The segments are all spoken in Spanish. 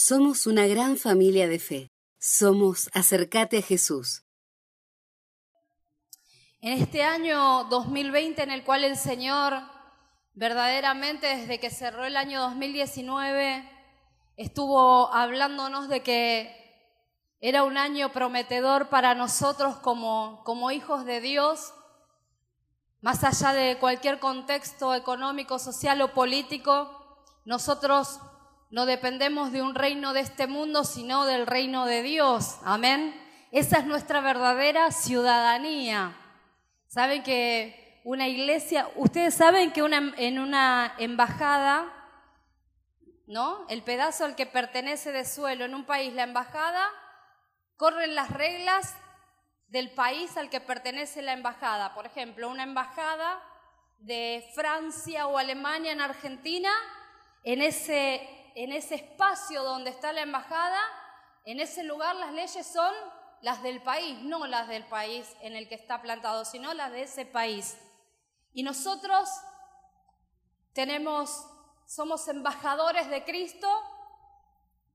Somos una gran familia de fe. Somos Acercate a Jesús. En este año 2020 en el cual el Señor verdaderamente desde que cerró el año 2019 estuvo hablándonos de que era un año prometedor para nosotros como, como hijos de Dios, más allá de cualquier contexto económico, social o político, nosotros no dependemos de un reino de este mundo, sino del reino de Dios. Amén. Esa es nuestra verdadera ciudadanía. Saben que una iglesia, ustedes saben que en una embajada, ¿no? El pedazo al que pertenece de suelo en un país, la embajada, corren las reglas del país al que pertenece la embajada. Por ejemplo, una embajada de Francia o Alemania en Argentina, en ese en ese espacio donde está la embajada, en ese lugar las leyes son las del país, no las del país en el que está plantado, sino las de ese país. Y nosotros tenemos, somos embajadores de Cristo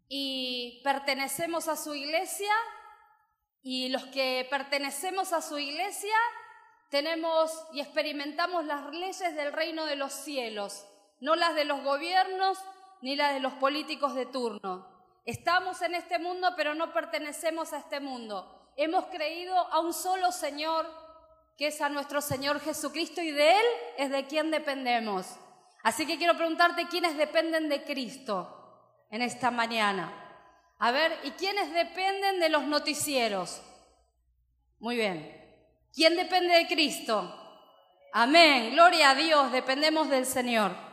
y pertenecemos a su iglesia y los que pertenecemos a su iglesia tenemos y experimentamos las leyes del reino de los cielos, no las de los gobiernos, ni la de los políticos de turno. Estamos en este mundo, pero no pertenecemos a este mundo. Hemos creído a un solo Señor, que es a nuestro Señor Jesucristo, y de Él es de quien dependemos. Así que quiero preguntarte quiénes dependen de Cristo en esta mañana. A ver, ¿y quiénes dependen de los noticieros? Muy bien. ¿Quién depende de Cristo? Amén. Gloria a Dios, dependemos del Señor.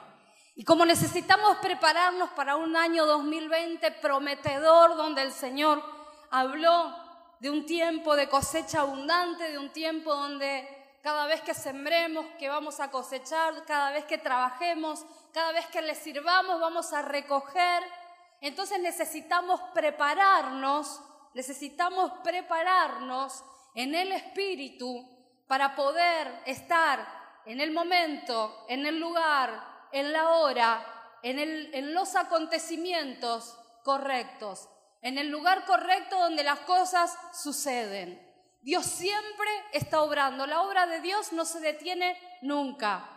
Y como necesitamos prepararnos para un año 2020 prometedor donde el Señor habló de un tiempo de cosecha abundante, de un tiempo donde cada vez que sembremos, que vamos a cosechar, cada vez que trabajemos, cada vez que le sirvamos, vamos a recoger. Entonces necesitamos prepararnos, necesitamos prepararnos en el Espíritu para poder estar en el momento, en el lugar, en la hora, en, en los acontecimientos correctos, en el lugar correcto donde las cosas suceden. Dios siempre está obrando. La obra de Dios no se detiene nunca.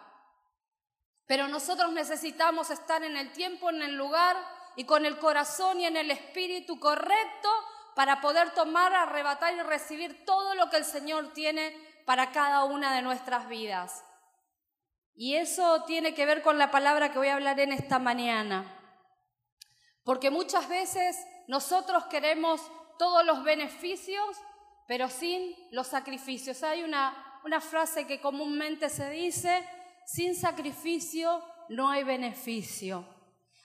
Pero nosotros necesitamos estar en el tiempo, en el lugar y con el corazón y en el espíritu correcto para poder tomar, arrebatar y recibir todo lo que el Señor tiene para cada una de nuestras vidas. Y eso tiene que ver con la palabra que voy a hablar en esta mañana. Porque muchas veces nosotros queremos todos los beneficios, pero sin los sacrificios. Hay una, una frase que comúnmente se dice, sin sacrificio no hay beneficio.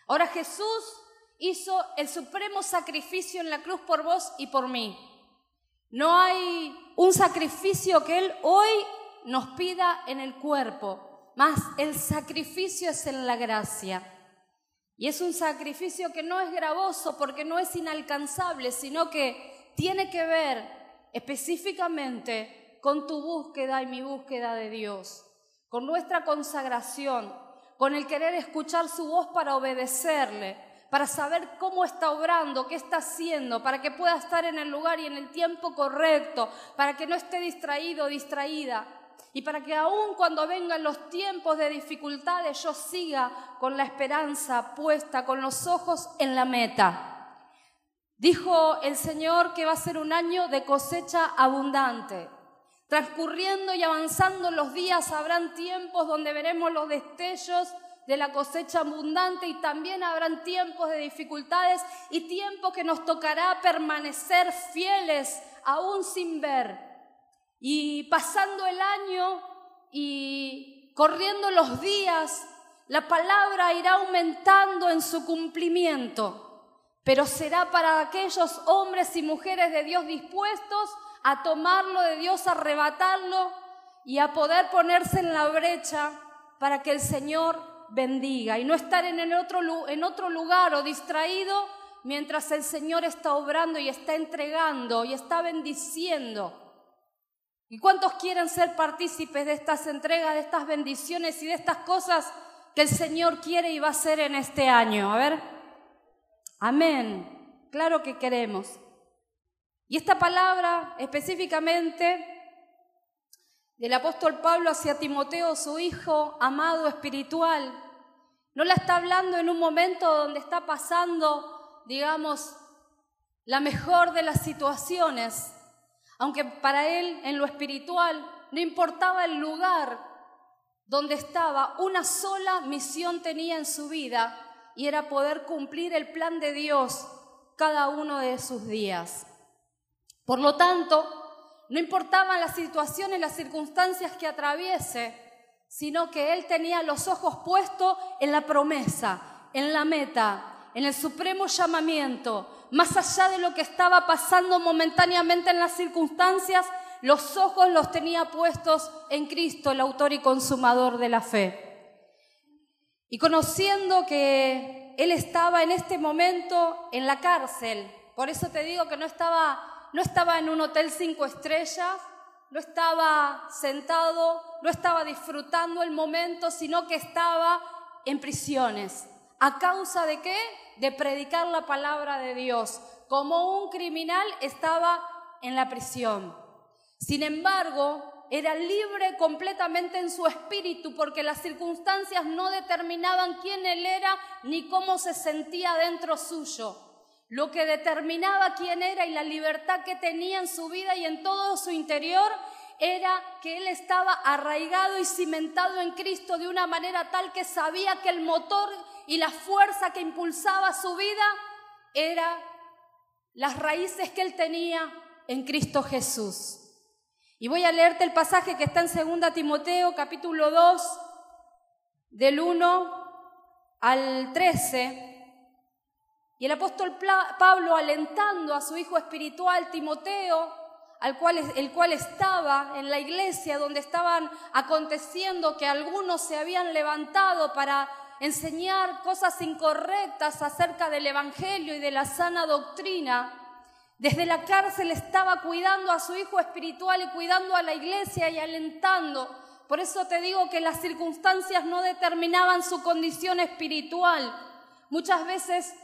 Ahora Jesús hizo el supremo sacrificio en la cruz por vos y por mí. No hay un sacrificio que Él hoy nos pida en el cuerpo, más el sacrificio es en la gracia. Y es un sacrificio que no es gravoso porque no es inalcanzable, sino que tiene que ver específicamente con tu búsqueda y mi búsqueda de Dios, con nuestra consagración, con el querer escuchar su voz para obedecerle, para saber cómo está obrando, qué está haciendo, para que pueda estar en el lugar y en el tiempo correcto, para que no esté distraído o distraída, y para que aun cuando vengan los tiempos de dificultades yo siga con la esperanza puesta, con los ojos en la meta. Dijo el Señor que va a ser un año de cosecha abundante. Transcurriendo y avanzando los días habrán tiempos donde veremos los destellos de la cosecha abundante y también habrán tiempos de dificultades y tiempos que nos tocará permanecer fieles aún sin ver y pasando el año y corriendo los días, la palabra irá aumentando en su cumplimiento, pero será para aquellos hombres y mujeres de Dios dispuestos a tomarlo de Dios, a arrebatarlo y a poder ponerse en la brecha para que el Señor bendiga y no estar en, en otro lugar o distraído mientras el Señor está obrando y está entregando y está bendiciendo ¿Y cuántos quieren ser partícipes de estas entregas, de estas bendiciones y de estas cosas que el Señor quiere y va a hacer en este año? A ver, Amén. Claro que queremos. Y esta palabra específicamente del apóstol Pablo hacia Timoteo, su hijo amado espiritual, no la está hablando en un momento donde está pasando, digamos, la mejor de las situaciones, aunque para él en lo espiritual no importaba el lugar donde estaba, una sola misión tenía en su vida y era poder cumplir el plan de Dios cada uno de sus días. Por lo tanto, no importaban las situaciones, las circunstancias que atraviese, sino que él tenía los ojos puestos en la promesa, en la meta, en el supremo llamamiento, más allá de lo que estaba pasando momentáneamente en las circunstancias, los ojos los tenía puestos en Cristo, el autor y consumador de la fe. Y conociendo que Él estaba en este momento en la cárcel, por eso te digo que no estaba, no estaba en un hotel cinco estrellas, no estaba sentado, no estaba disfrutando el momento, sino que estaba en prisiones. ¿A causa de qué? De predicar la palabra de Dios. Como un criminal estaba en la prisión. Sin embargo, era libre completamente en su espíritu porque las circunstancias no determinaban quién él era ni cómo se sentía dentro suyo. Lo que determinaba quién era y la libertad que tenía en su vida y en todo su interior era que él estaba arraigado y cimentado en Cristo de una manera tal que sabía que el motor y la fuerza que impulsaba su vida era las raíces que él tenía en Cristo Jesús. Y voy a leerte el pasaje que está en 2 Timoteo capítulo 2 del 1 al 13. Y el apóstol Pablo alentando a su hijo espiritual Timoteo al cual, el cual estaba en la iglesia donde estaban aconteciendo que algunos se habían levantado para enseñar cosas incorrectas acerca del Evangelio y de la sana doctrina. Desde la cárcel estaba cuidando a su hijo espiritual y cuidando a la iglesia y alentando. Por eso te digo que las circunstancias no determinaban su condición espiritual. Muchas veces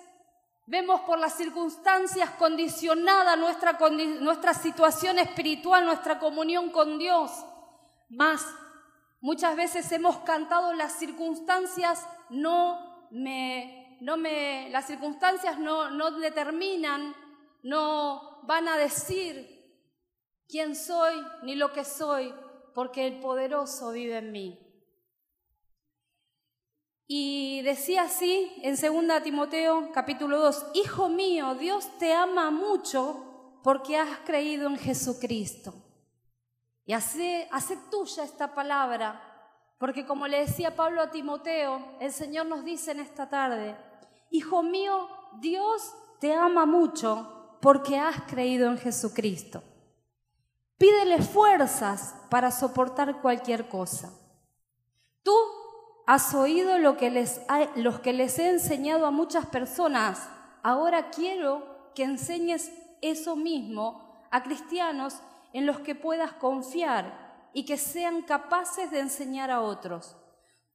Vemos por las circunstancias condicionada nuestra, nuestra situación espiritual, nuestra comunión con Dios. Más, muchas veces hemos cantado las circunstancias no me, no me, las circunstancias no, no determinan, no van a decir quién soy ni lo que soy, porque el poderoso vive en mí. Y decía así en 2 Timoteo capítulo 2, Hijo mío, Dios te ama mucho porque has creído en Jesucristo. Y hace, hace tuya esta palabra, porque como le decía Pablo a Timoteo, el Señor nos dice en esta tarde, Hijo mío, Dios te ama mucho porque has creído en Jesucristo. Pídele fuerzas para soportar cualquier cosa. Tú Has oído lo que les, los que les he enseñado a muchas personas. Ahora quiero que enseñes eso mismo a cristianos en los que puedas confiar y que sean capaces de enseñar a otros.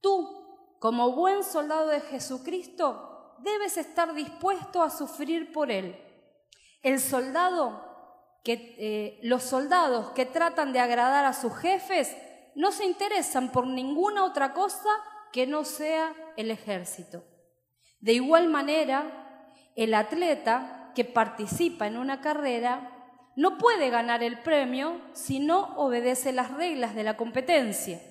Tú, como buen soldado de Jesucristo, debes estar dispuesto a sufrir por Él. El soldado eh, los soldados que tratan de agradar a sus jefes no se interesan por ninguna otra cosa que no sea el ejército. De igual manera, el atleta que participa en una carrera no puede ganar el premio si no obedece las reglas de la competencia.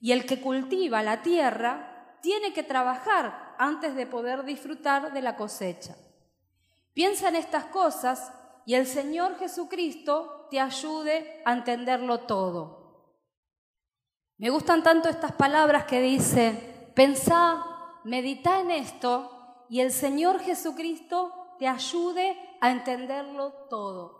Y el que cultiva la tierra tiene que trabajar antes de poder disfrutar de la cosecha. Piensa en estas cosas y el Señor Jesucristo te ayude a entenderlo todo. Me gustan tanto estas palabras que dice, pensá, medita en esto y el Señor Jesucristo te ayude a entenderlo todo.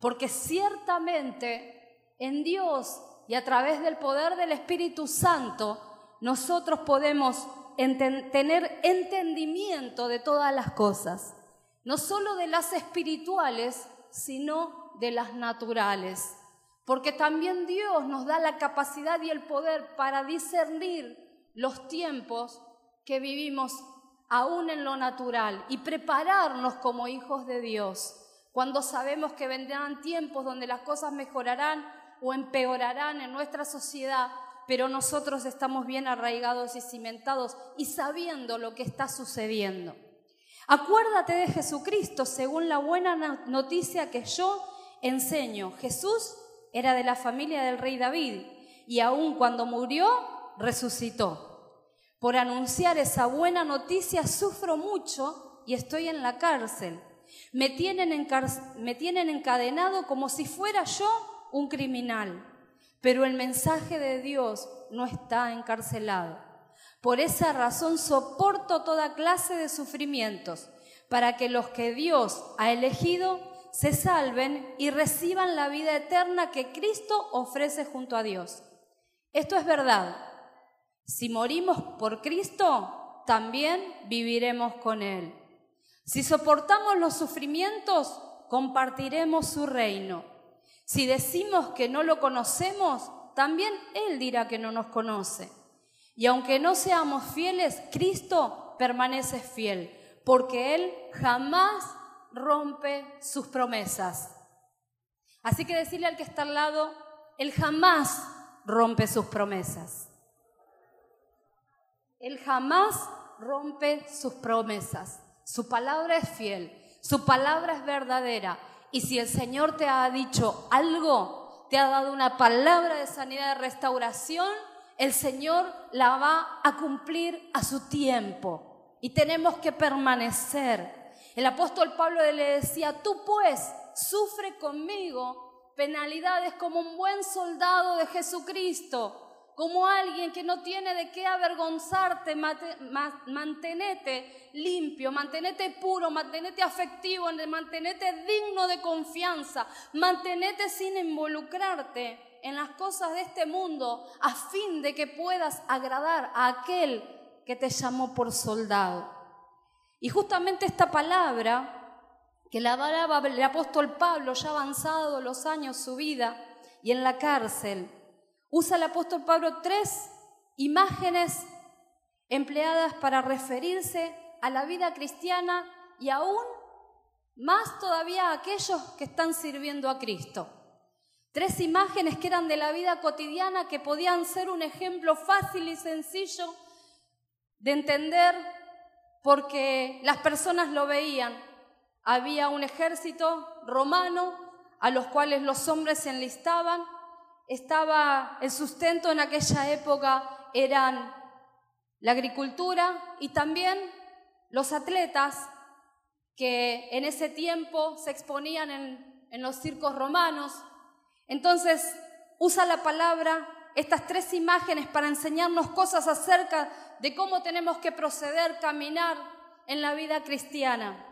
Porque ciertamente en Dios y a través del poder del Espíritu Santo nosotros podemos tener entendimiento de todas las cosas, no solo de las espirituales, sino de las naturales. Porque también Dios nos da la capacidad y el poder para discernir los tiempos que vivimos aún en lo natural, y prepararnos como hijos de Dios, cuando sabemos que vendrán tiempos donde las cosas mejorarán o empeorarán en nuestra sociedad, pero nosotros estamos bien arraigados y cimentados y sabiendo lo que está sucediendo. Acuérdate de Jesucristo según la buena noticia que yo enseño. Jesús era de la familia del rey David y aun cuando murió, resucitó. Por anunciar esa buena noticia sufro mucho y estoy en la cárcel. Me tienen, me tienen encadenado como si fuera yo un criminal. Pero el mensaje de Dios no está encarcelado. Por esa razón soporto toda clase de sufrimientos, para que los que Dios ha elegido se salven y reciban la vida eterna que Cristo ofrece junto a Dios. Esto es verdad. Si morimos por Cristo, también viviremos con Él. Si soportamos los sufrimientos, compartiremos su reino. Si decimos que no lo conocemos, también Él dirá que no nos conoce. Y aunque no seamos fieles, Cristo permanece fiel, porque Él jamás rompe sus promesas. Así que decirle al que está al lado, Él jamás rompe sus promesas. Él jamás rompe sus promesas. Su palabra es fiel, su palabra es verdadera. Y si el Señor te ha dicho algo, te ha dado una palabra de sanidad, de restauración, el Señor la va a cumplir a su tiempo. Y tenemos que permanecer el apóstol Pablo le decía, tú pues sufre conmigo penalidades como un buen soldado de Jesucristo, como alguien que no tiene de qué avergonzarte, mantenete limpio, mantenete puro, mantenete afectivo, mantenete digno de confianza, mantenete sin involucrarte en las cosas de este mundo a fin de que puedas agradar a aquel que te llamó por soldado. Y justamente esta palabra que la hablaba el apóstol Pablo, ya avanzado los años su vida y en la cárcel, usa el apóstol Pablo tres imágenes empleadas para referirse a la vida cristiana y aún más todavía a aquellos que están sirviendo a Cristo. Tres imágenes que eran de la vida cotidiana que podían ser un ejemplo fácil y sencillo de entender porque las personas lo veían. Había un ejército romano a los cuales los hombres se enlistaban. Estaba el sustento en aquella época eran la agricultura y también los atletas que en ese tiempo se exponían en, en los circos romanos. Entonces usa la palabra estas tres imágenes para enseñarnos cosas acerca de cómo tenemos que proceder, caminar en la vida cristiana.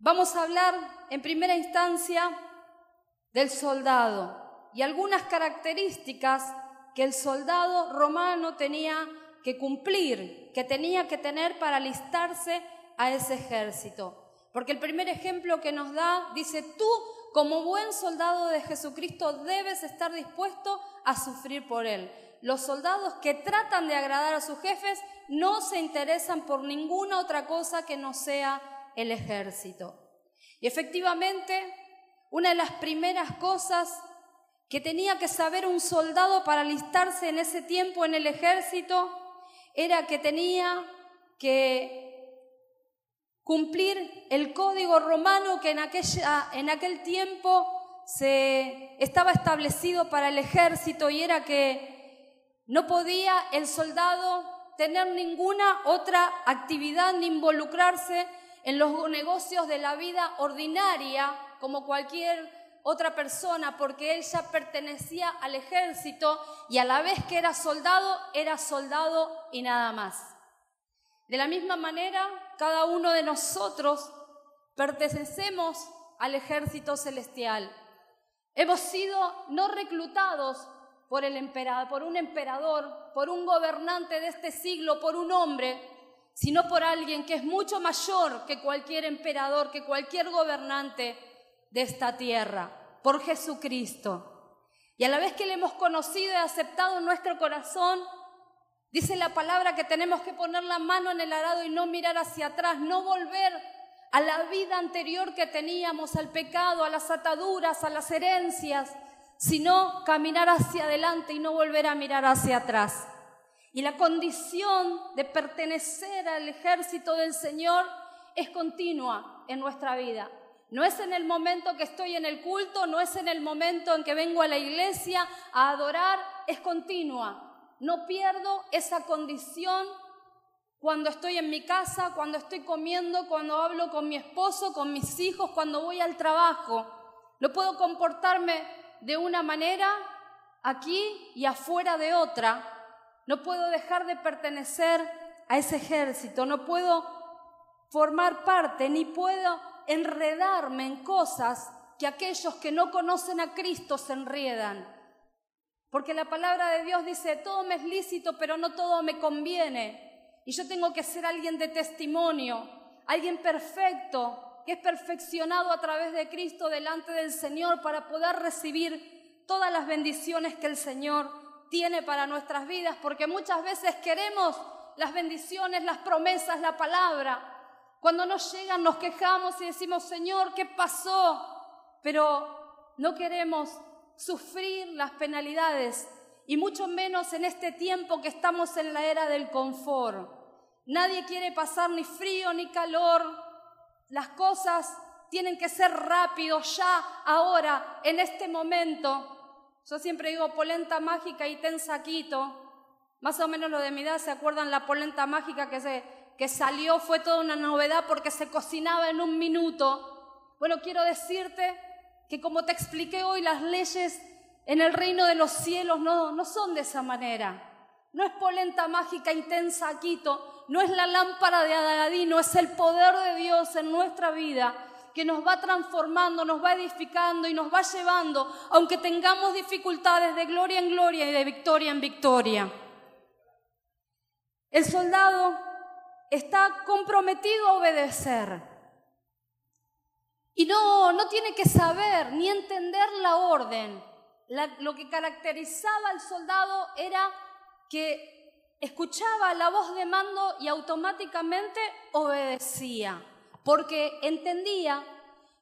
Vamos a hablar en primera instancia del soldado y algunas características que el soldado romano tenía que cumplir, que tenía que tener para alistarse a ese ejército. Porque el primer ejemplo que nos da dice, tú como buen soldado de Jesucristo debes estar dispuesto a sufrir por él. Los soldados que tratan de agradar a sus jefes no se interesan por ninguna otra cosa que no sea el ejército. Y efectivamente, una de las primeras cosas que tenía que saber un soldado para alistarse en ese tiempo en el ejército era que tenía que cumplir el código romano que en, aquella, en aquel tiempo se estaba establecido para el ejército y era que no podía el soldado tener ninguna otra actividad ni involucrarse en los negocios de la vida ordinaria como cualquier otra persona, porque él ya pertenecía al ejército y a la vez que era soldado, era soldado y nada más. De la misma manera, cada uno de nosotros pertenecemos al ejército celestial. Hemos sido no reclutados por, el emperador, por un emperador, por un gobernante de este siglo, por un hombre, sino por alguien que es mucho mayor que cualquier emperador, que cualquier gobernante de esta tierra, por Jesucristo. Y a la vez que le hemos conocido y aceptado en nuestro corazón, Dice la palabra que tenemos que poner la mano en el arado y no mirar hacia atrás, no volver a la vida anterior que teníamos, al pecado, a las ataduras, a las herencias, sino caminar hacia adelante y no volver a mirar hacia atrás. Y la condición de pertenecer al ejército del Señor es continua en nuestra vida. No es en el momento que estoy en el culto, no es en el momento en que vengo a la iglesia a adorar, es continua. No pierdo esa condición cuando estoy en mi casa, cuando estoy comiendo, cuando hablo con mi esposo, con mis hijos, cuando voy al trabajo. No puedo comportarme de una manera aquí y afuera de otra. No puedo dejar de pertenecer a ese ejército, no puedo formar parte, ni puedo enredarme en cosas que aquellos que no conocen a Cristo se enriedan. Porque la palabra de Dios dice, todo me es lícito, pero no todo me conviene. Y yo tengo que ser alguien de testimonio, alguien perfecto, que es perfeccionado a través de Cristo delante del Señor para poder recibir todas las bendiciones que el Señor tiene para nuestras vidas, porque muchas veces queremos las bendiciones, las promesas, la palabra. Cuando nos llegan nos quejamos y decimos, Señor, ¿qué pasó? Pero no queremos sufrir las penalidades y mucho menos en este tiempo que estamos en la era del confort. Nadie quiere pasar ni frío ni calor. Las cosas tienen que ser rápido, ya, ahora, en este momento. Yo siempre digo polenta mágica y ten saquito. Más o menos lo de mi edad, ¿se acuerdan la polenta mágica que, se, que salió? Fue toda una novedad porque se cocinaba en un minuto. Bueno, quiero decirte que como te expliqué hoy, las leyes en el reino de los cielos no, no son de esa manera. No es polenta mágica intensa, quito, no es la lámpara de Adagadino, es el poder de Dios en nuestra vida que nos va transformando, nos va edificando y nos va llevando, aunque tengamos dificultades de gloria en gloria y de victoria en victoria. El soldado está comprometido a obedecer. Y no, no tiene que saber ni entender la orden. lo que caracterizaba al soldado era que escuchaba la voz de mando y automáticamente obedecía, porque entendía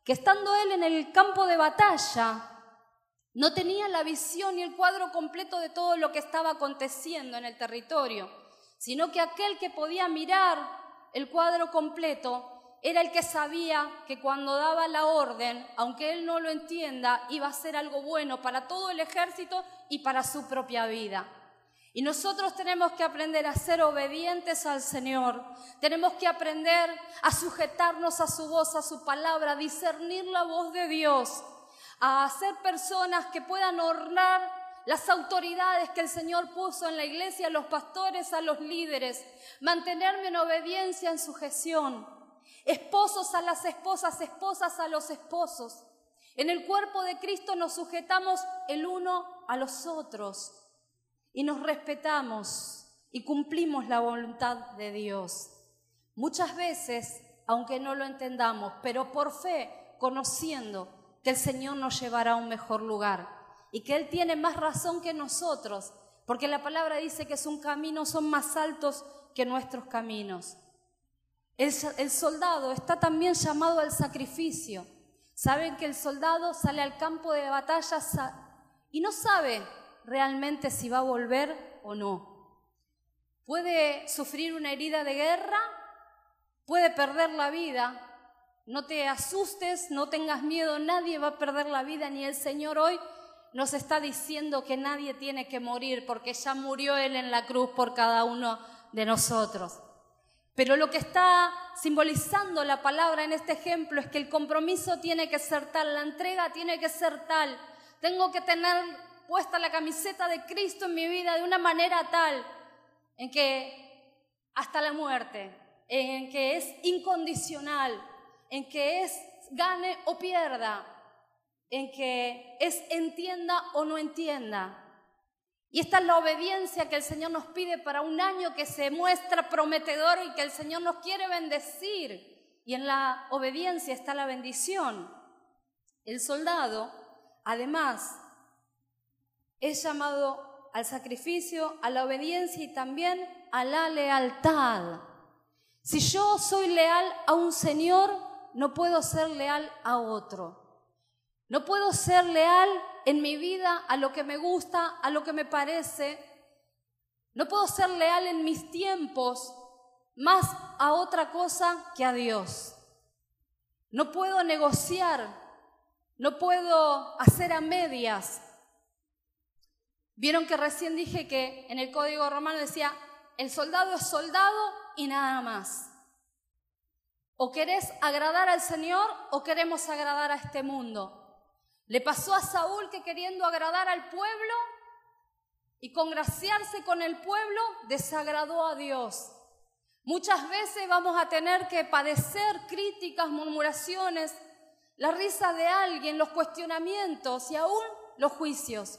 que estando él en el campo de batalla, no tenía la visión y el cuadro completo de todo lo que estaba aconteciendo en el territorio, sino que aquel que podía mirar el cuadro completo era el que sabía que cuando daba la orden, aunque él no lo entienda, iba a ser algo bueno para todo el ejército y para su propia vida. Y nosotros tenemos que aprender a ser obedientes al Señor. Tenemos que aprender a sujetarnos a su voz, a su palabra, a discernir la voz de Dios, a ser personas que puedan honrar las autoridades que el Señor puso en la iglesia, a los pastores, a los líderes, mantenerme en obediencia, en sujeción, esposos a las esposas, esposas a los esposos. En el cuerpo de Cristo nos sujetamos el uno a los otros y nos respetamos y cumplimos la voluntad de Dios. Muchas veces, aunque no lo entendamos, pero por fe, conociendo que el Señor nos llevará a un mejor lugar y que Él tiene más razón que nosotros, porque la palabra dice que sus caminos son más altos que nuestros caminos. El, el, soldado está también llamado al sacrificio. Saben que el soldado sale al campo de batalla y no sabe realmente si va a volver o no. Puede sufrir una herida de guerra, puede perder la vida. No te asustes, no tengas miedo, nadie va a perder la vida, ni el Señor hoy nos está diciendo que nadie tiene que morir, porque ya murió Él en la cruz por cada uno de nosotros. Pero lo que está simbolizando la palabra en este ejemplo es que el compromiso tiene que ser tal, la entrega tiene que ser tal. Tengo que tener puesta la camiseta de Cristo en mi vida de una manera tal en que hasta la muerte, en que es incondicional, en que es gane o pierda, en que es entienda o no entienda. Y esta es la obediencia que el Señor nos pide para un año que se muestra prometedor y que el Señor nos quiere bendecir. Y en la obediencia está la bendición. El soldado, además, es llamado al sacrificio, a la obediencia y también a la lealtad. Si yo soy leal a un Señor, no puedo ser leal a otro. No puedo ser leal en mi vida a lo que me gusta, a lo que me parece. No puedo ser leal en mis tiempos más a otra cosa que a Dios. No puedo negociar, no puedo hacer a medias. Vieron que recién dije que en el Código Romano decía, el soldado es soldado y nada más. O querés agradar al Señor o queremos agradar a este mundo. Le pasó a Saúl que queriendo agradar al pueblo y congraciarse con el pueblo, desagradó a Dios. Muchas veces vamos a tener que padecer críticas, murmuraciones, la risa de alguien, los cuestionamientos y aún los juicios.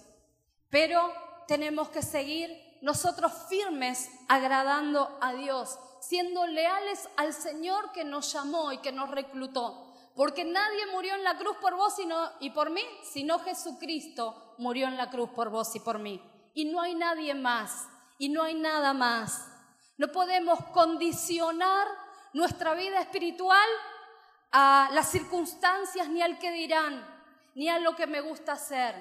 Pero tenemos que seguir nosotros firmes agradando a Dios, siendo leales al Señor que nos llamó y que nos reclutó. Porque nadie murió en la cruz por vos y por mí, sino Jesucristo murió en la cruz por vos y por mí. Y no hay nadie más, y no hay nada más. No podemos condicionar nuestra vida espiritual a las circunstancias ni al que dirán, ni a lo que me gusta hacer.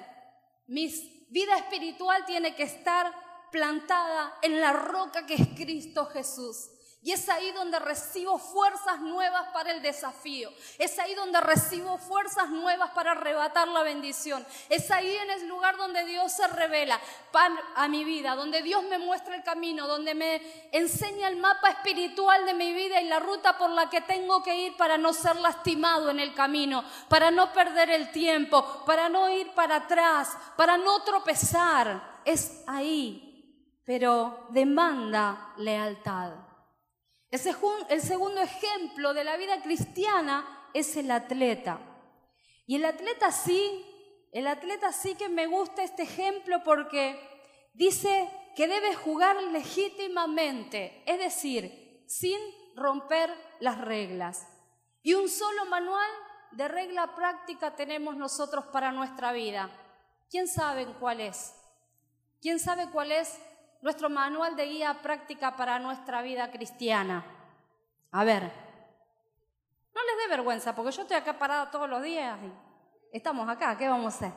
Mi vida espiritual tiene que estar plantada en la roca que es Cristo Jesús. Y es ahí donde recibo fuerzas nuevas para el desafío. Es ahí donde recibo fuerzas nuevas para arrebatar la bendición. Es ahí en el lugar donde Dios se revela a mi vida, donde Dios me muestra el camino, donde me enseña el mapa espiritual de mi vida y la ruta por la que tengo que ir para no ser lastimado en el camino, para no perder el tiempo, para no ir para atrás, para no tropezar. Es ahí, pero demanda lealtad. El segundo ejemplo de la vida cristiana es el atleta. Y el atleta sí, el atleta sí que me gusta este ejemplo porque dice que debe jugar legítimamente, es decir, sin romper las reglas. Y un solo manual de regla práctica tenemos nosotros para nuestra vida. ¿Quién sabe cuál es? ¿Quién sabe cuál es nuestro manual de guía práctica para nuestra vida cristiana. A ver, no les dé vergüenza, porque yo estoy acá parada todos los días y estamos acá, ¿qué vamos a hacer?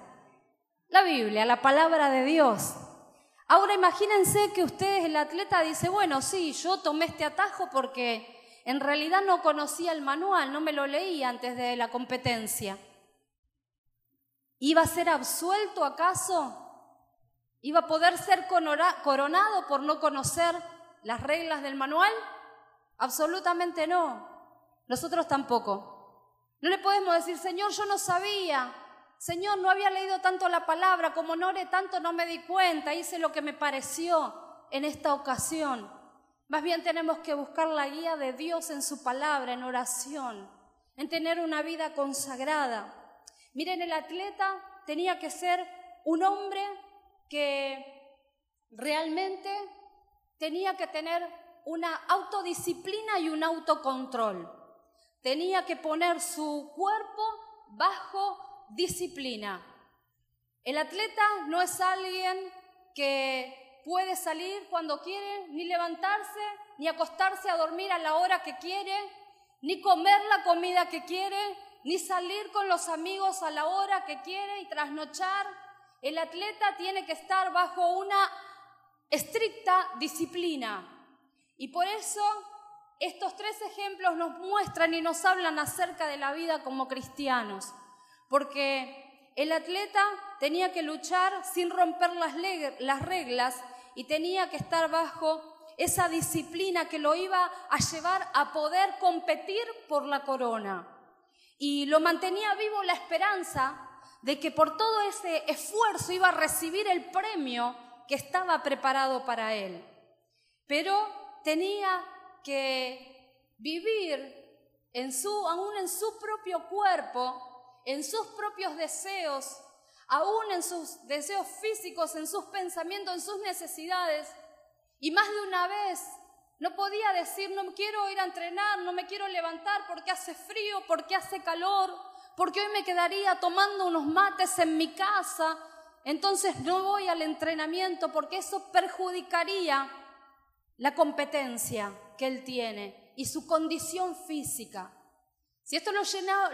La Biblia, la palabra de Dios. Ahora imagínense que ustedes, el atleta, dice, bueno, sí, yo tomé este atajo porque en realidad no conocía el manual, no me lo leí antes de la competencia. ¿Iba a ser absuelto acaso ¿Iba a poder ser coronado por no conocer las reglas del manual? Absolutamente no. Nosotros tampoco. No le podemos decir, Señor, yo no sabía. Señor, no había leído tanto la palabra, como no oré tanto no me di cuenta, hice lo que me pareció en esta ocasión. Más bien tenemos que buscar la guía de Dios en su palabra, en oración, en tener una vida consagrada. Miren, el atleta tenía que ser un hombre que realmente tenía que tener una autodisciplina y un autocontrol. Tenía que poner su cuerpo bajo disciplina. El atleta no es alguien que puede salir cuando quiere, ni levantarse, ni acostarse a dormir a la hora que quiere, ni comer la comida que quiere, ni salir con los amigos a la hora que quiere y trasnochar el atleta tiene que estar bajo una estricta disciplina. Y por eso estos tres ejemplos nos muestran y nos hablan acerca de la vida como cristianos. Porque el atleta tenía que luchar sin romper las, las reglas y tenía que estar bajo esa disciplina que lo iba a llevar a poder competir por la corona. Y lo mantenía vivo la esperanza de que por todo ese esfuerzo iba a recibir el premio que estaba preparado para él. Pero tenía que vivir en aún en su propio cuerpo, en sus propios deseos, aún en sus deseos físicos, en sus pensamientos, en sus necesidades. Y más de una vez no podía decir, no quiero ir a entrenar, no me quiero levantar porque hace frío, porque hace calor, porque hoy me quedaría tomando unos mates en mi casa. entonces no voy al entrenamiento porque eso perjudicaría la competencia que él tiene y su condición física. Si esto lo,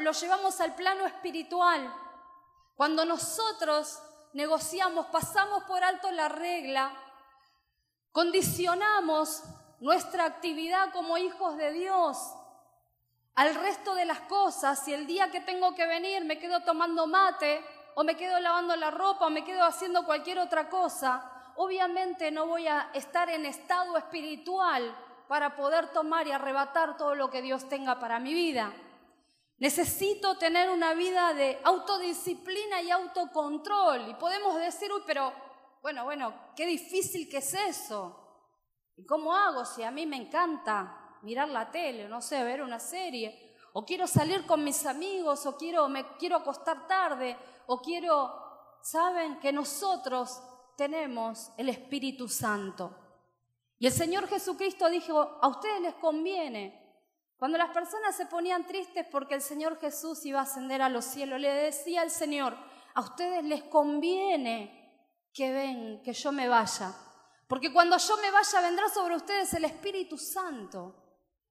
lo llevamos al plano espiritual, cuando nosotros negociamos, pasamos por alto la regla, condicionamos nuestra actividad como hijos de Dios al resto de las cosas, y el día que tengo que venir me quedo tomando mate, o me quedo lavando la ropa, o me quedo haciendo cualquier otra cosa, obviamente no voy a estar en estado espiritual para poder tomar y arrebatar todo lo que Dios tenga para mi vida. Necesito tener una vida de autodisciplina y autocontrol. Y podemos decir, uy, pero bueno, bueno, qué difícil que es eso. ¿Y cómo hago si a mí me encanta mirar la tele, no sé, ver una serie? O quiero salir con mis amigos, o quiero, me quiero acostar tarde, o quiero, saben que nosotros tenemos el Espíritu Santo. Y el Señor Jesucristo dijo, a ustedes les conviene cuando las personas se ponían tristes porque el Señor Jesús iba a ascender a los cielos, le decía al Señor, a ustedes les conviene que ven, que yo me vaya. Porque cuando yo me vaya vendrá sobre ustedes el Espíritu Santo,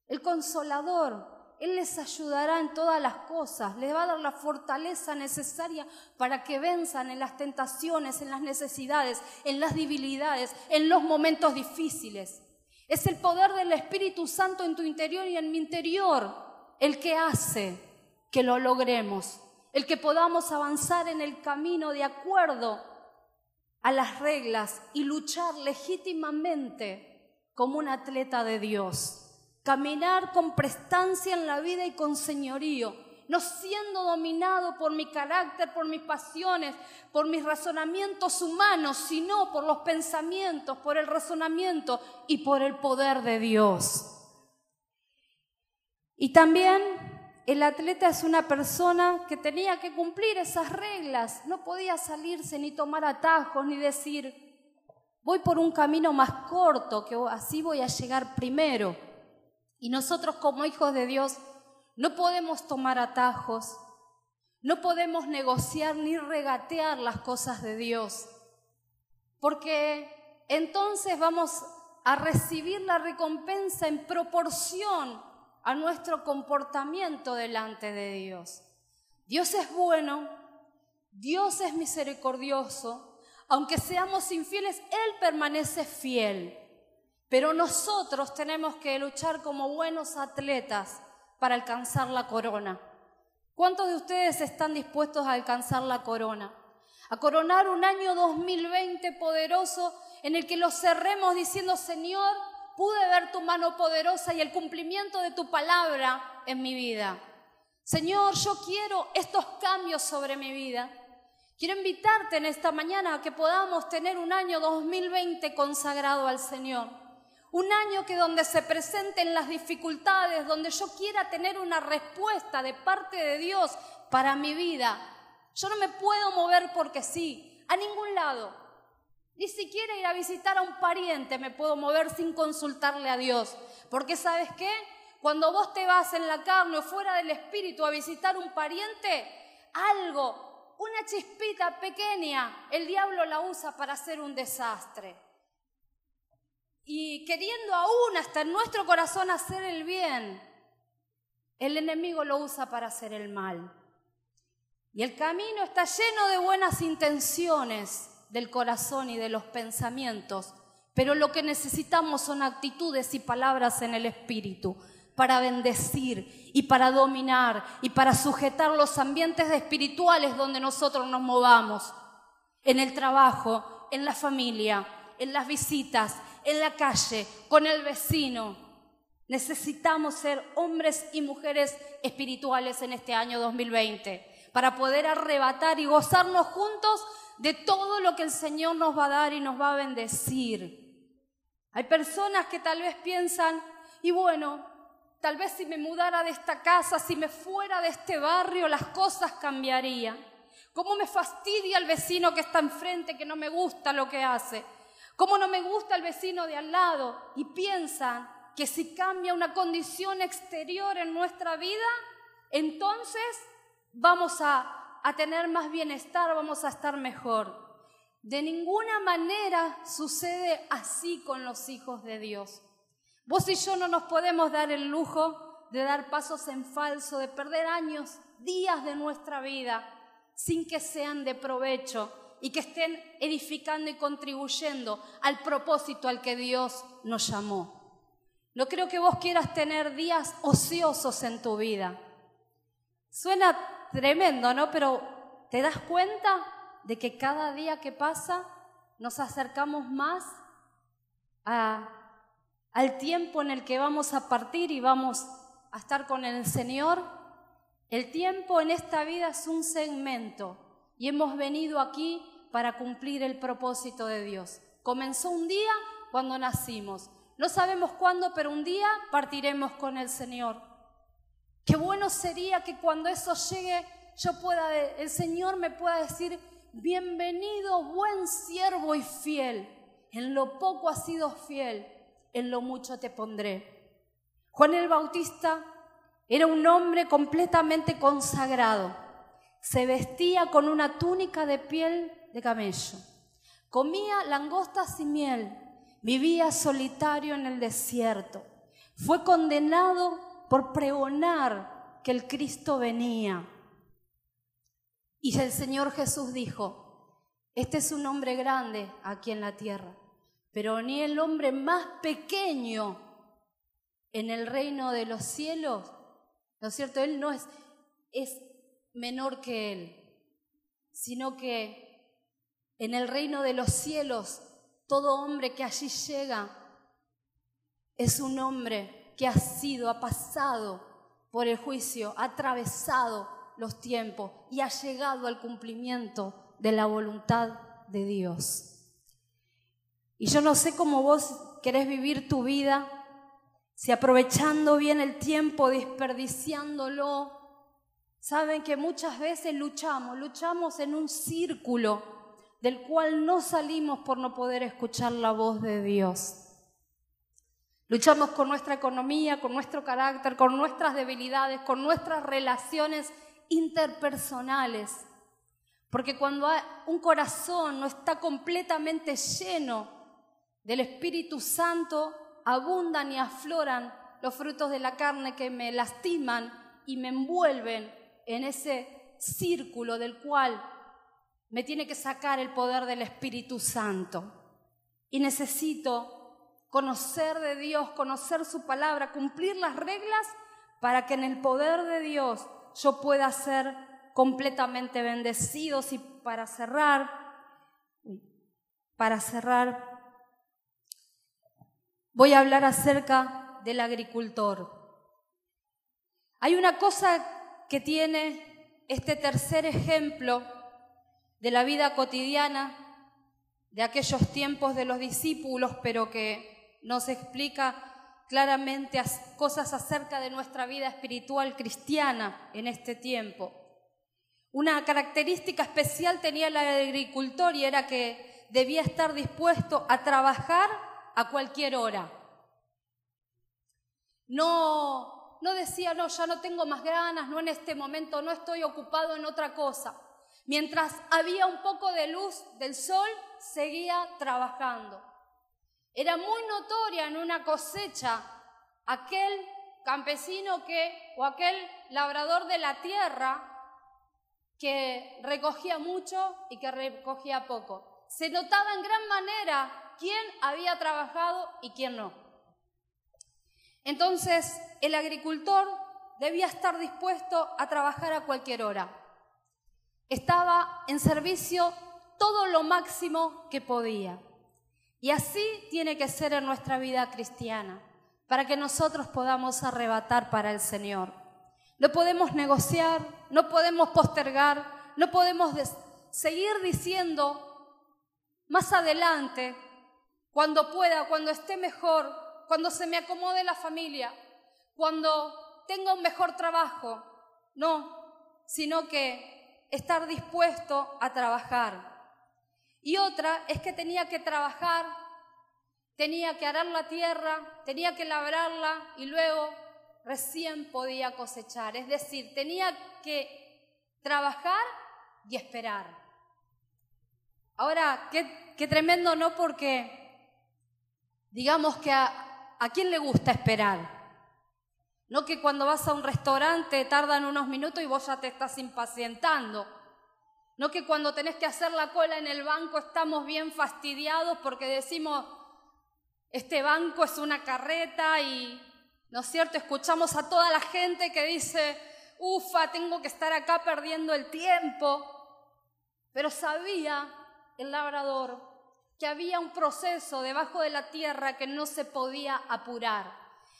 el consolador. Él les ayudará en todas las cosas, les va a dar la fortaleza necesaria para que venzan en las tentaciones, en las necesidades, en las debilidades, en los momentos difíciles. Es el poder del Espíritu Santo en tu interior y en mi interior el que hace que lo logremos, el que podamos avanzar en el camino de acuerdo a las reglas y luchar legítimamente como un atleta de Dios. Caminar con prestancia en la vida y con señorío, no siendo dominado por mi carácter, por mis pasiones, por mis razonamientos humanos, sino por los pensamientos, por el razonamiento y por el poder de Dios. Y también el atleta es una persona que tenía que cumplir esas reglas, no podía salirse ni tomar atajos ni decir, voy por un camino más corto, que así voy a llegar primero. Y nosotros como hijos de Dios no podemos tomar atajos, no podemos negociar ni regatear las cosas de Dios, porque entonces vamos a recibir la recompensa en proporción a nuestro comportamiento delante de Dios. Dios es bueno, Dios es misericordioso, aunque seamos infieles, Él permanece fiel. Pero nosotros tenemos que luchar como buenos atletas para alcanzar la corona. ¿Cuántos de ustedes están dispuestos a alcanzar la corona? A coronar un año 2020 poderoso en el que lo cerremos diciendo, Señor, pude ver tu mano poderosa y el cumplimiento de tu palabra en mi vida. Señor, yo quiero estos cambios sobre mi vida. Quiero invitarte en esta mañana a que podamos tener un año 2020 consagrado al Señor. Un año que donde se presenten las dificultades, donde yo quiera tener una respuesta de parte de Dios para mi vida. Yo no me puedo mover porque sí, a ningún lado. Ni siquiera ir a visitar a un pariente me puedo mover sin consultarle a Dios. Porque sabes qué? Cuando vos te vas en la carne o fuera del espíritu a visitar un pariente, algo, una chispita pequeña, el diablo la usa para hacer un desastre y queriendo aún hasta en nuestro corazón hacer el bien, el enemigo lo usa para hacer el mal. Y el camino está lleno de buenas intenciones del corazón y de los pensamientos, pero lo que necesitamos son actitudes y palabras en el Espíritu para bendecir y para dominar y para sujetar los ambientes espirituales donde nosotros nos movamos, en el trabajo, en la familia, en las visitas, en la calle, con el vecino. Necesitamos ser hombres y mujeres espirituales en este año 2020 para poder arrebatar y gozarnos juntos de todo lo que el Señor nos va a dar y nos va a bendecir. Hay personas que tal vez piensan, y bueno, tal vez si me mudara de esta casa, si me fuera de este barrio, las cosas cambiarían. ¿Cómo me fastidia el vecino que está enfrente, que no me gusta lo que hace? ¿Cómo no me gusta el vecino de al lado? Y piensan que si cambia una condición exterior en nuestra vida, entonces vamos a, a tener más bienestar, vamos a estar mejor. De ninguna manera sucede así con los hijos de Dios. Vos y yo no nos podemos dar el lujo de dar pasos en falso, de perder años, días de nuestra vida sin que sean de provecho y que estén edificando y contribuyendo al propósito al que Dios nos llamó. No creo que vos quieras tener días ociosos en tu vida. Suena tremendo, ¿no? Pero ¿te das cuenta de que cada día que pasa nos acercamos más al tiempo en el que vamos a partir y vamos a estar con el Señor? El tiempo en esta vida es un segmento y hemos venido aquí para cumplir el propósito de Dios. Comenzó un día cuando nacimos. No sabemos cuándo, pero un día partiremos con el Señor. Qué bueno sería que cuando eso llegue, yo pueda, el Señor me pueda decir, bienvenido, buen siervo y fiel. En lo poco has sido fiel, en lo mucho te pondré. Juan el Bautista era un hombre completamente consagrado. Se vestía con una túnica de piel de camello. Comía langostas y miel. Vivía solitario en el desierto. Fue condenado por pregonar que el Cristo venía. Y el Señor Jesús dijo, este es un hombre grande aquí en la tierra, pero ni el hombre más pequeño en el reino de los cielos ¿No es cierto? Él no es, es menor que Él, sino que en el reino de los cielos, todo hombre que allí llega es un hombre que ha sido, ha pasado por el juicio, ha atravesado los tiempos y ha llegado al cumplimiento de la voluntad de Dios. Y yo no sé cómo vos querés vivir tu vida, si aprovechando bien el tiempo, desperdiciándolo, saben que muchas veces luchamos, luchamos en un círculo del cual no salimos por no poder escuchar la voz de Dios. Luchamos con nuestra economía, con nuestro carácter, con nuestras debilidades, con nuestras relaciones interpersonales. Porque cuando un corazón no está completamente lleno del Espíritu Santo, abundan y afloran los frutos de la carne que me lastiman y me envuelven en ese círculo del cual me tiene que sacar el poder del Espíritu Santo. Y necesito conocer de Dios, conocer su palabra, cumplir las reglas para que en el poder de Dios yo pueda ser completamente bendecido. Y para cerrar, para cerrar, voy a hablar acerca del agricultor. Hay una cosa que tiene este tercer ejemplo de la vida cotidiana de aquellos tiempos de los discípulos, pero que nos explica claramente cosas acerca de nuestra vida espiritual cristiana en este tiempo. Una característica especial tenía el agricultor y era que debía estar dispuesto a trabajar a cualquier hora. No, no decía, no, ya no tengo más ganas, no en este momento, no estoy ocupado en otra cosa. Mientras había un poco de luz del sol, seguía trabajando. Era muy notoria en una cosecha aquel campesino que, o aquel labrador de la tierra que recogía mucho y que recogía poco. Se notaba en gran manera quién había trabajado y quién no. Entonces, el agricultor debía estar dispuesto a trabajar a cualquier hora. Estaba en servicio todo lo máximo que podía. Y así tiene que ser en nuestra vida cristiana, para que nosotros podamos arrebatar para el Señor. No podemos negociar, no podemos postergar, no podemos seguir diciendo más adelante cuando pueda, cuando esté mejor, cuando se me acomode la familia, cuando tenga un mejor trabajo. No, sino que estar dispuesto a trabajar. Y otra es que tenía que trabajar, tenía que arar la tierra, tenía que labrarla y luego recién podía cosechar. Es decir, tenía que trabajar y esperar. Ahora, qué, tremendo, ¿no? Porque digamos que a, a quién le gusta esperar. No que cuando vas a un restaurante tardan unos minutos y vos ya te estás impacientando. No que cuando tenés que hacer la cola en el banco estamos bien fastidiados porque decimos, este banco es una carreta y, ¿no es cierto? Escuchamos a toda la gente que dice, ufa, tengo que estar acá perdiendo el tiempo. Pero sabía el labrador que había un proceso debajo de la tierra que no se podía apurar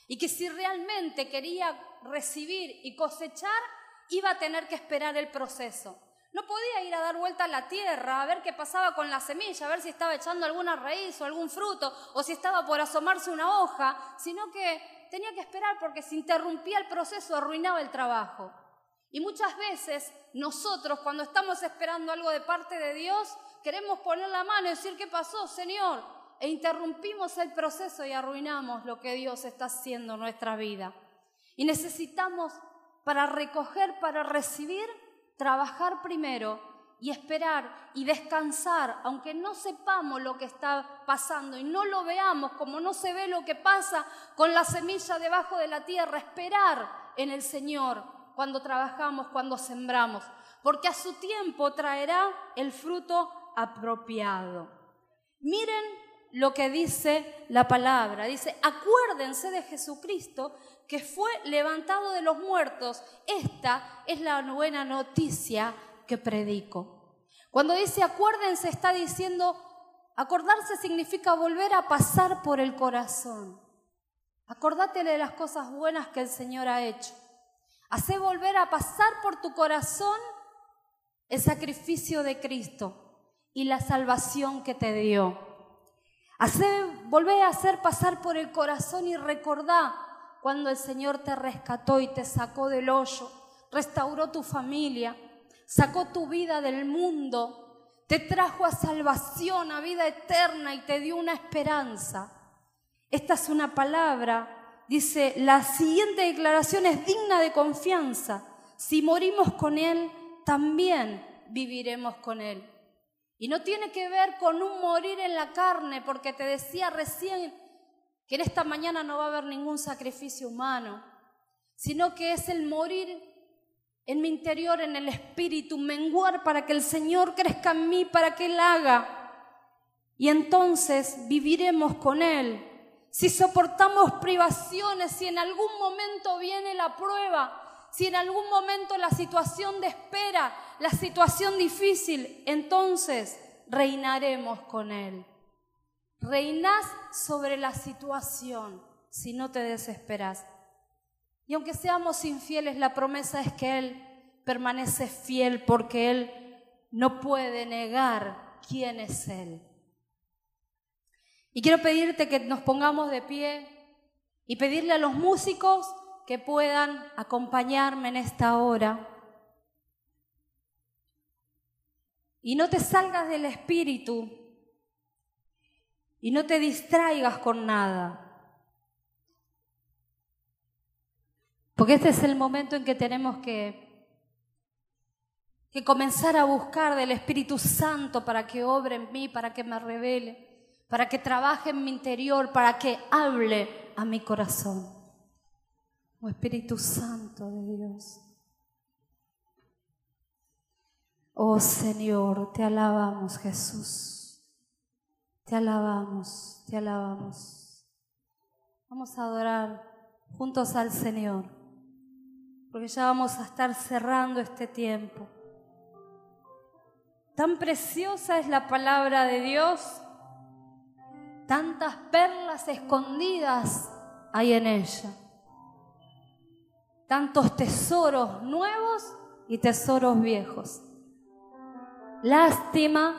y que si realmente quería recibir y cosechar, iba a tener que esperar el proceso. No podía ir a dar vuelta a la tierra a ver qué pasaba con la semilla, a ver si estaba echando alguna raíz o algún fruto o si estaba por asomarse una hoja, sino que tenía que esperar porque si interrumpía el proceso arruinaba el trabajo. Y muchas veces nosotros cuando estamos esperando algo de parte de Dios, queremos poner la mano y decir, ¿qué pasó, Señor? E interrumpimos el proceso y arruinamos lo que Dios está haciendo en nuestra vida. Y necesitamos, para recoger, para recibir, trabajar primero y esperar y descansar, aunque no sepamos lo que está pasando y no lo veamos, como no se ve lo que pasa con la semilla debajo de la tierra, esperar en el Señor cuando trabajamos, cuando sembramos, porque a su tiempo traerá el fruto apropiado. Miren lo que dice la palabra. Dice, acuérdense de Jesucristo que fue levantado de los muertos. Esta es la buena noticia que predico. Cuando dice acuérdense está diciendo, acordarse significa volver a pasar por el corazón. Acordate de las cosas buenas que el Señor ha hecho. Hace volver a pasar por tu corazón el sacrificio de Cristo y la salvación que te dio. Hace volver a hacer pasar por el corazón y recordar cuando el Señor te rescató y te sacó del hoyo, restauró tu familia, sacó tu vida del mundo, te trajo a salvación, a vida eterna y te dio una esperanza. Esta es una palabra, dice, la siguiente declaración es digna de confianza. Si morimos con Él, también viviremos con Él. Y no tiene que ver con un morir en la carne, porque te decía recién que en esta mañana no va a haber ningún sacrificio humano, sino que es el morir en mi interior, en el espíritu, menguar para que el Señor crezca en mí, para que Él haga. Y entonces viviremos con Él. Si soportamos privaciones, si en algún momento viene la prueba, si en algún momento la situación de espera, la situación difícil, entonces reinaremos con Él. Reinas sobre la situación si no te desesperas. Y aunque seamos infieles, la promesa es que Él permanece fiel porque Él no puede negar quién es Él. Y quiero pedirte que nos pongamos de pie y pedirle a los músicos que puedan acompañarme en esta hora. Y no te salgas del espíritu y no te distraigas con nada. Porque este es el momento en que tenemos que, que comenzar a buscar del Espíritu Santo para que obre en mí, para que me revele, para que trabaje en mi interior, para que hable a mi corazón. Oh Espíritu Santo de Dios. Oh Señor, te alabamos Jesús. Te alabamos, te alabamos. Vamos a adorar juntos al Señor, porque ya vamos a estar cerrando este tiempo. Tan preciosa es la palabra de Dios, tantas perlas escondidas hay en ella, tantos tesoros nuevos y tesoros viejos. Lástima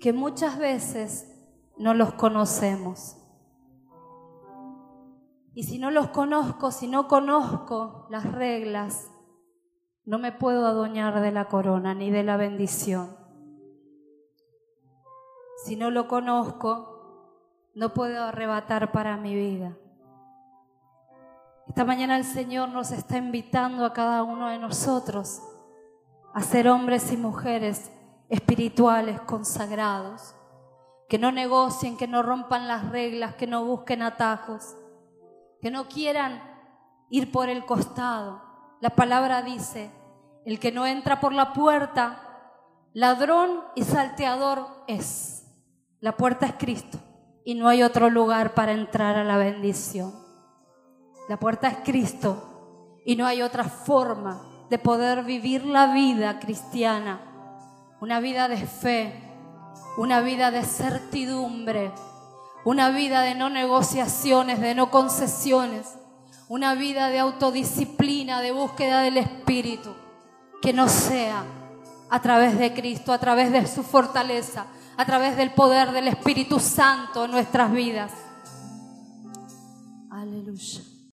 que muchas veces no los conocemos. Y si no los conozco, si no conozco las reglas, no me puedo adueñar de la corona ni de la bendición. Si no lo conozco, no puedo arrebatar para mi vida. Esta mañana el Señor nos está invitando a cada uno de nosotros a ser hombres y mujeres espirituales consagrados, que no negocien, que no rompan las reglas, que no busquen atajos, que no quieran ir por el costado. La palabra dice, el que no entra por la puerta, ladrón y salteador es. La puerta es Cristo y no hay otro lugar para entrar a la bendición. La puerta es Cristo y no hay otra forma de poder vivir la vida cristiana, una vida de fe, una vida de certidumbre, una vida de no negociaciones, de no concesiones, una vida de autodisciplina, de búsqueda del Espíritu, que no sea a través de Cristo, a través de su fortaleza, a través del poder del Espíritu Santo en nuestras vidas. Aleluya.